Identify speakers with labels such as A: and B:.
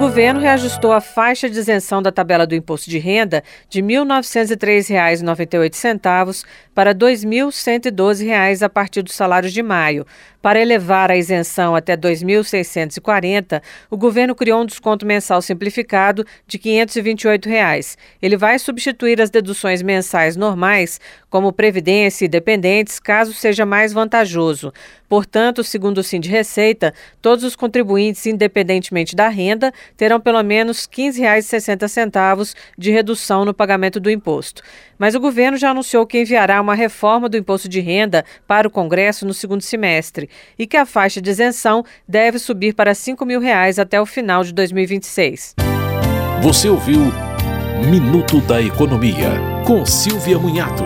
A: Governo reajustou a faixa de isenção da tabela do imposto de renda de R$ 1.903,98 para R$ 2.112 a partir do salário de maio. Para elevar a isenção até 2.640, o governo criou um desconto mensal simplificado de 528 reais. Ele vai substituir as deduções mensais normais, como previdência e dependentes, caso seja mais vantajoso. Portanto, segundo o Sind Receita, todos os contribuintes, independentemente da renda, terão pelo menos R$ 15,60 de redução no pagamento do imposto. Mas o governo já anunciou que enviará uma reforma do imposto de renda para o Congresso no segundo semestre e que a faixa de isenção deve subir para 5 mil reais até o final de 2026.
B: Você ouviu Minuto da Economia, com Silvia Munhato.